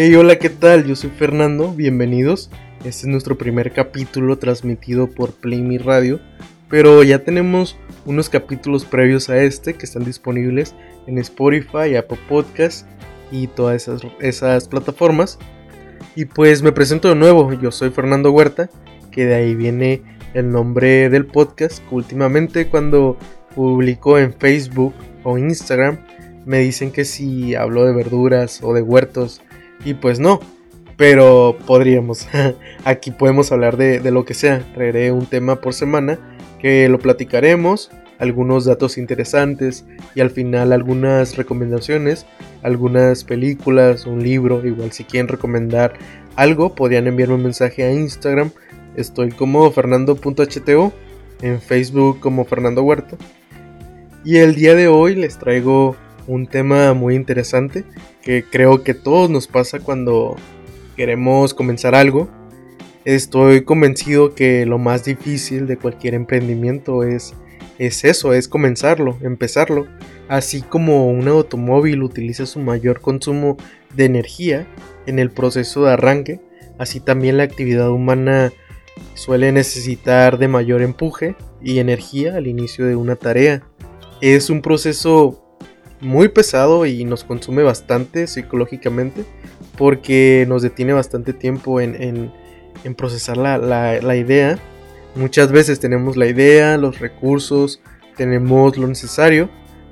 Hey, hola, ¿qué tal? Yo soy Fernando, bienvenidos. Este es nuestro primer capítulo transmitido por Play Radio, pero ya tenemos unos capítulos previos a este que están disponibles en Spotify, Apple Podcasts y todas esas, esas plataformas. Y pues me presento de nuevo, yo soy Fernando Huerta, que de ahí viene el nombre del podcast, últimamente cuando publico en Facebook o Instagram me dicen que si hablo de verduras o de huertos y pues no, pero podríamos. Aquí podemos hablar de, lo que sea. Traeré un tema por semana que lo platicaremos, algunos datos interesantes y al final algunas recomendaciones, algunas películas, un libro. Igual si quieren recomendar algo, podrían enviarme un mensaje a Instagram. Estoy como fernando.hto, en Facebook como Fernando Huerta. Y el día de hoy les traigo un tema muy interesante que creo que todos nos pasa cuando queremos comenzar algo. Estoy convencido que lo más difícil de cualquier emprendimiento es, es eso, es comenzarlo, empezarlo. Así como un automóvil utiliza su mayor consumo de energía en el proceso de arranque, así también la actividad humana suele necesitar de mayor empuje y energía al inicio de una tarea. Es un proceso muy pesado y nos consume bastante psicológicamente porque nos detiene bastante tiempo en, procesar la, idea. Muchas veces tenemos la idea, los recursos, tenemos lo necesario,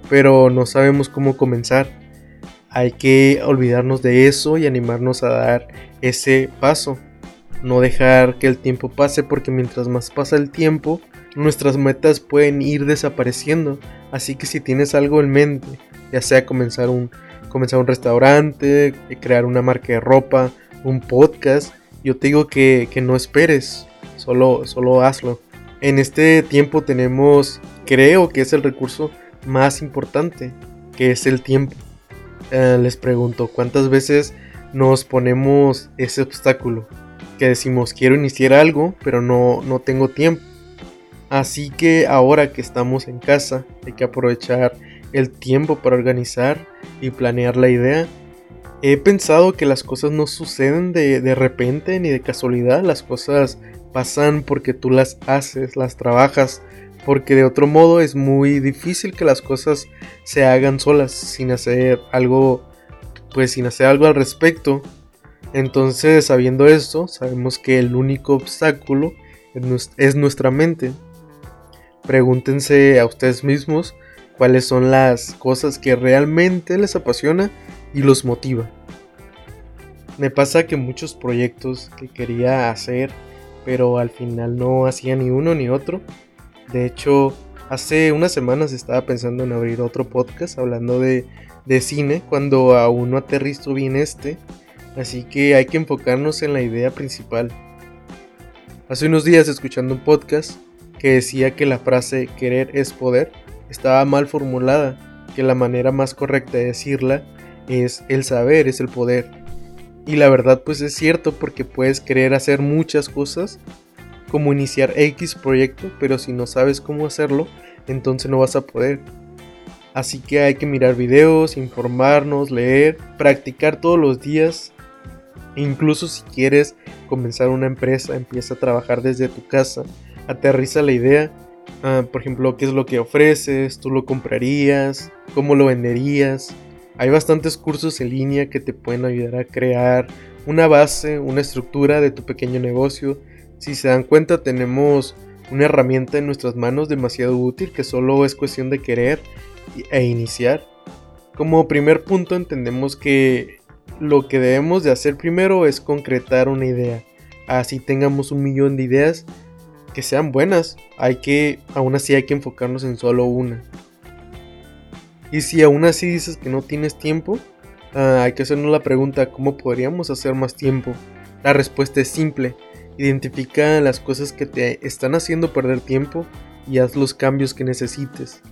pero no sabemos cómo comenzar. Hay que olvidarnos de eso y animarnos a dar ese paso. No dejar que el tiempo pase porque mientras más pasa el tiempo, nuestras metas pueden ir desapareciendo. Así que si tienes algo en mente, ya sea comenzar un, comenzar un restaurante, crear una marca de ropa, un podcast, yo te digo que, no esperes, solo, solo hazlo. En este tiempo tenemos, creo que es el recurso más importante, que es el tiempo. Eh, les pregunto, ¿cuántas veces nos ponemos ese obstáculo? Que decimos, quiero iniciar algo, pero no, no tengo tiempo. Así que ahora que estamos en casa, hay que aprovechar el tiempo para organizar y planear la idea. He pensado que las cosas no suceden de, repente ni de casualidad, las cosas pasan porque tú las haces, las trabajas, porque de otro modo es muy difícil que las cosas se hagan solas sin hacer algo, pues sin hacer algo al respecto. Entonces, sabiendo esto, sabemos que el único obstáculo es nuestra mente. Pregúntense a ustedes mismos cuáles son las cosas que realmente les apasiona y los motiva. Me pasa que muchos proyectos que quería hacer, pero al final no hacía ni uno ni otro. De hecho, hace unas semanas estaba pensando en abrir otro podcast hablando de, de cine cuando aún no aterrizo bien este. Así que hay que enfocarnos en la idea principal. Hace unos días escuchando un podcast que decía que la frase querer es poder estaba mal formulada, que la manera más correcta de decirla es el saber es el poder. Y la verdad pues es cierto porque puedes querer hacer muchas cosas, como iniciar X proyecto, pero si no sabes cómo hacerlo, entonces no vas a poder. Así que hay que mirar videos, informarnos, leer, practicar todos los días. incluso si quieres comenzar una empresa, empieza a trabajar desde tu casa, aterriza la idea Ah, por ejemplo, qué es lo que ofreces, tú lo comprarías, cómo lo venderías. Hay bastantes cursos en línea que te pueden ayudar a crear una base, una estructura de tu pequeño negocio. Si se dan cuenta, tenemos una herramienta en nuestras manos demasiado útil que solo es cuestión de querer e iniciar. Como primer punto entendemos que lo que debemos de hacer primero es concretar una idea. Así tengamos un millón de ideas, que sean buenas. Hay que, aún así hay que enfocarnos en solo una. Y si aún así dices que no tienes tiempo, ah, hay que hacernos la pregunta, ¿cómo podríamos hacer más tiempo? La respuesta es simple. Identifica las cosas que te están haciendo perder tiempo y haz los cambios que necesites.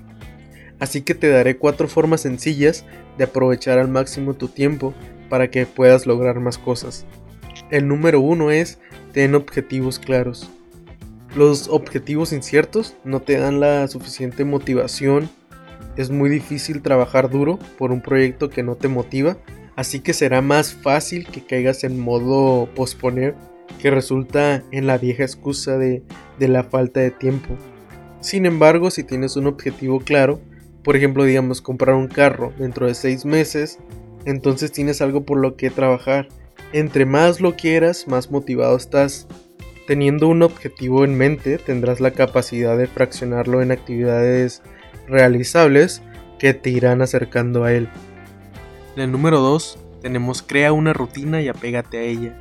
Así que te daré cuatro formas sencillas de aprovechar al máximo tu tiempo para que puedas lograr más cosas. El número uno es ten objetivos claros. Los objetivos inciertos no te dan la suficiente motivación. Es muy difícil trabajar duro por un proyecto que no te motiva. Así que será más fácil que caigas en modo posponer que resulta en la vieja excusa de, la falta de tiempo. Sin embargo, si tienes un objetivo claro, por ejemplo, digamos, comprar un carro dentro de seis meses, entonces tienes algo por lo que trabajar. Entre más lo quieras, más motivado estás. Teniendo un objetivo en mente, tendrás la capacidad de fraccionarlo en actividades realizables que te irán acercando a él. En el número 2 tenemos crea una rutina y apégate a ella.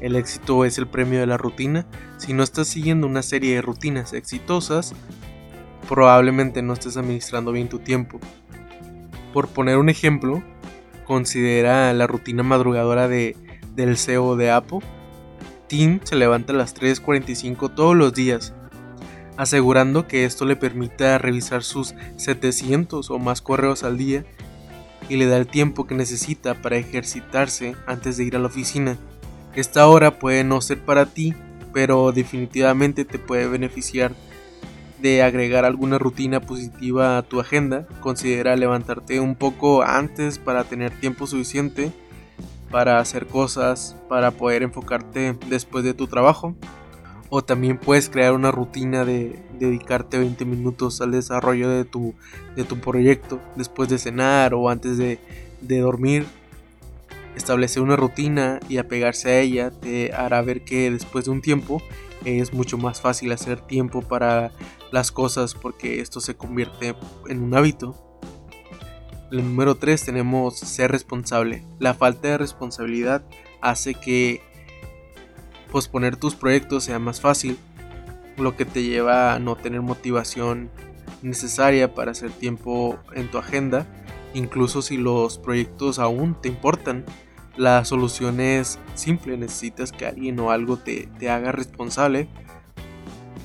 El éxito es el premio de la rutina. Si no estás siguiendo una serie de rutinas exitosas, probablemente no estés administrando bien tu tiempo. Por poner un ejemplo, considera la rutina madrugadora de, del CEO de Apple. Se levanta a las 3.45 todos los días, asegurando que esto le permita revisar sus 700 o más correos al día y le da el tiempo que necesita para ejercitarse antes de ir a la oficina. Esta hora puede no ser para ti, pero definitivamente te puede beneficiar de agregar alguna rutina positiva a tu agenda. Considera levantarte un poco antes para tener tiempo suficiente para hacer cosas, para poder enfocarte después de tu trabajo. O también puedes crear una rutina de dedicarte 20 minutos al desarrollo de tu, de tu proyecto después de cenar o antes de, de dormir. Establecer una rutina y apegarse a ella te hará ver que después de un tiempo es mucho más fácil hacer tiempo para las cosas porque esto se convierte en un hábito. El número 3 tenemos ser responsable. La falta de responsabilidad hace que posponer tus proyectos sea más fácil, lo que te lleva a no tener motivación necesaria para hacer tiempo en tu agenda, incluso si los proyectos aún te importan. La solución es simple, necesitas que alguien o algo te, te haga responsable.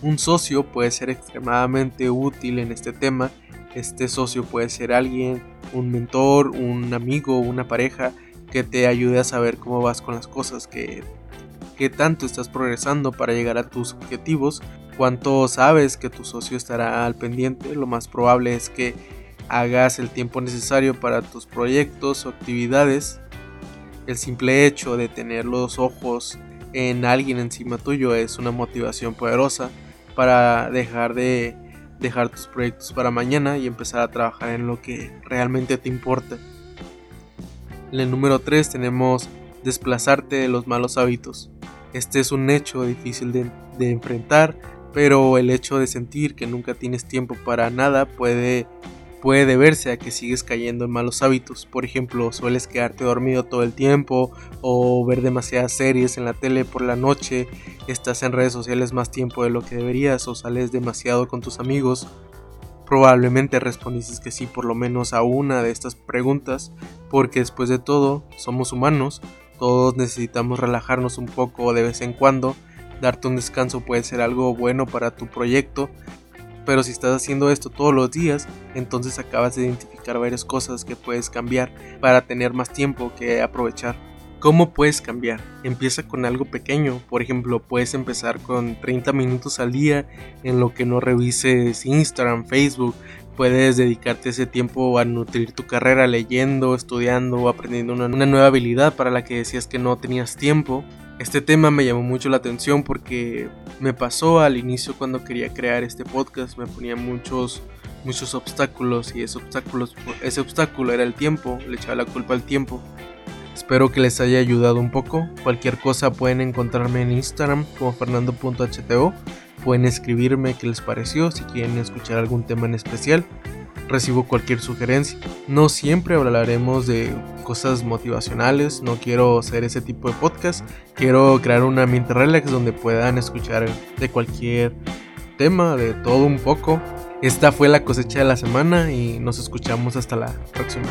Un socio puede ser extremadamente útil en este tema. Este socio puede ser alguien, un mentor, un amigo, una pareja que te ayude a saber cómo vas con las cosas, que, que tanto estás progresando para llegar a tus objetivos, cuánto sabes que tu socio estará al pendiente. Lo más probable es que hagas el tiempo necesario para tus proyectos o actividades el simple hecho de tener los ojos en alguien encima tuyo es una motivación poderosa para dejar de dejar tus proyectos para mañana y empezar a trabajar en lo que realmente te importa. En el número 3 tenemos desplazarte de los malos hábitos. Este es un hecho difícil de, de enfrentar, pero el hecho de sentir que nunca tienes tiempo para nada puede puede deberse a que sigues cayendo en malos hábitos. Por ejemplo, sueles quedarte dormido todo el tiempo o ver demasiadas series en la tele por la noche, estás en redes sociales más tiempo de lo que deberías o sales demasiado con tus amigos. Probablemente respondiste que sí por lo menos a una de estas preguntas, porque después de todo somos humanos, todos necesitamos relajarnos un poco de vez en cuando, darte un descanso puede ser algo bueno para tu proyecto, pero si estás haciendo esto todos los días, entonces acabas de identificar varias cosas que puedes cambiar para tener más tiempo que aprovechar. ¿Cómo puedes cambiar? Empieza con algo pequeño, por ejemplo, puedes empezar con 30 minutos al día en lo que no revises Instagram, Facebook, puedes dedicarte ese tiempo a nutrir tu carrera leyendo, estudiando o aprendiendo una, una, nueva habilidad para la que decías que no tenías tiempo. Este tema me llamó mucho la atención porque me pasó al inicio cuando quería crear este podcast, me ponía muchos muchos obstáculos y ese, obstáculos, ese obstáculo era el tiempo, le echaba la culpa al tiempo. Espero que les haya ayudado un poco. Cualquier cosa pueden encontrarme en Instagram como fernando.hto. Pueden escribirme qué les pareció, si quieren escuchar algún tema en especial recibo cualquier sugerencia. No siempre hablaremos de cosas motivacionales, no quiero hacer ese tipo de podcast, quiero crear un ambiente relax donde puedan escuchar de cualquier tema, de todo un poco. Esta fue la cosecha de la semana y nos escuchamos hasta la próxima.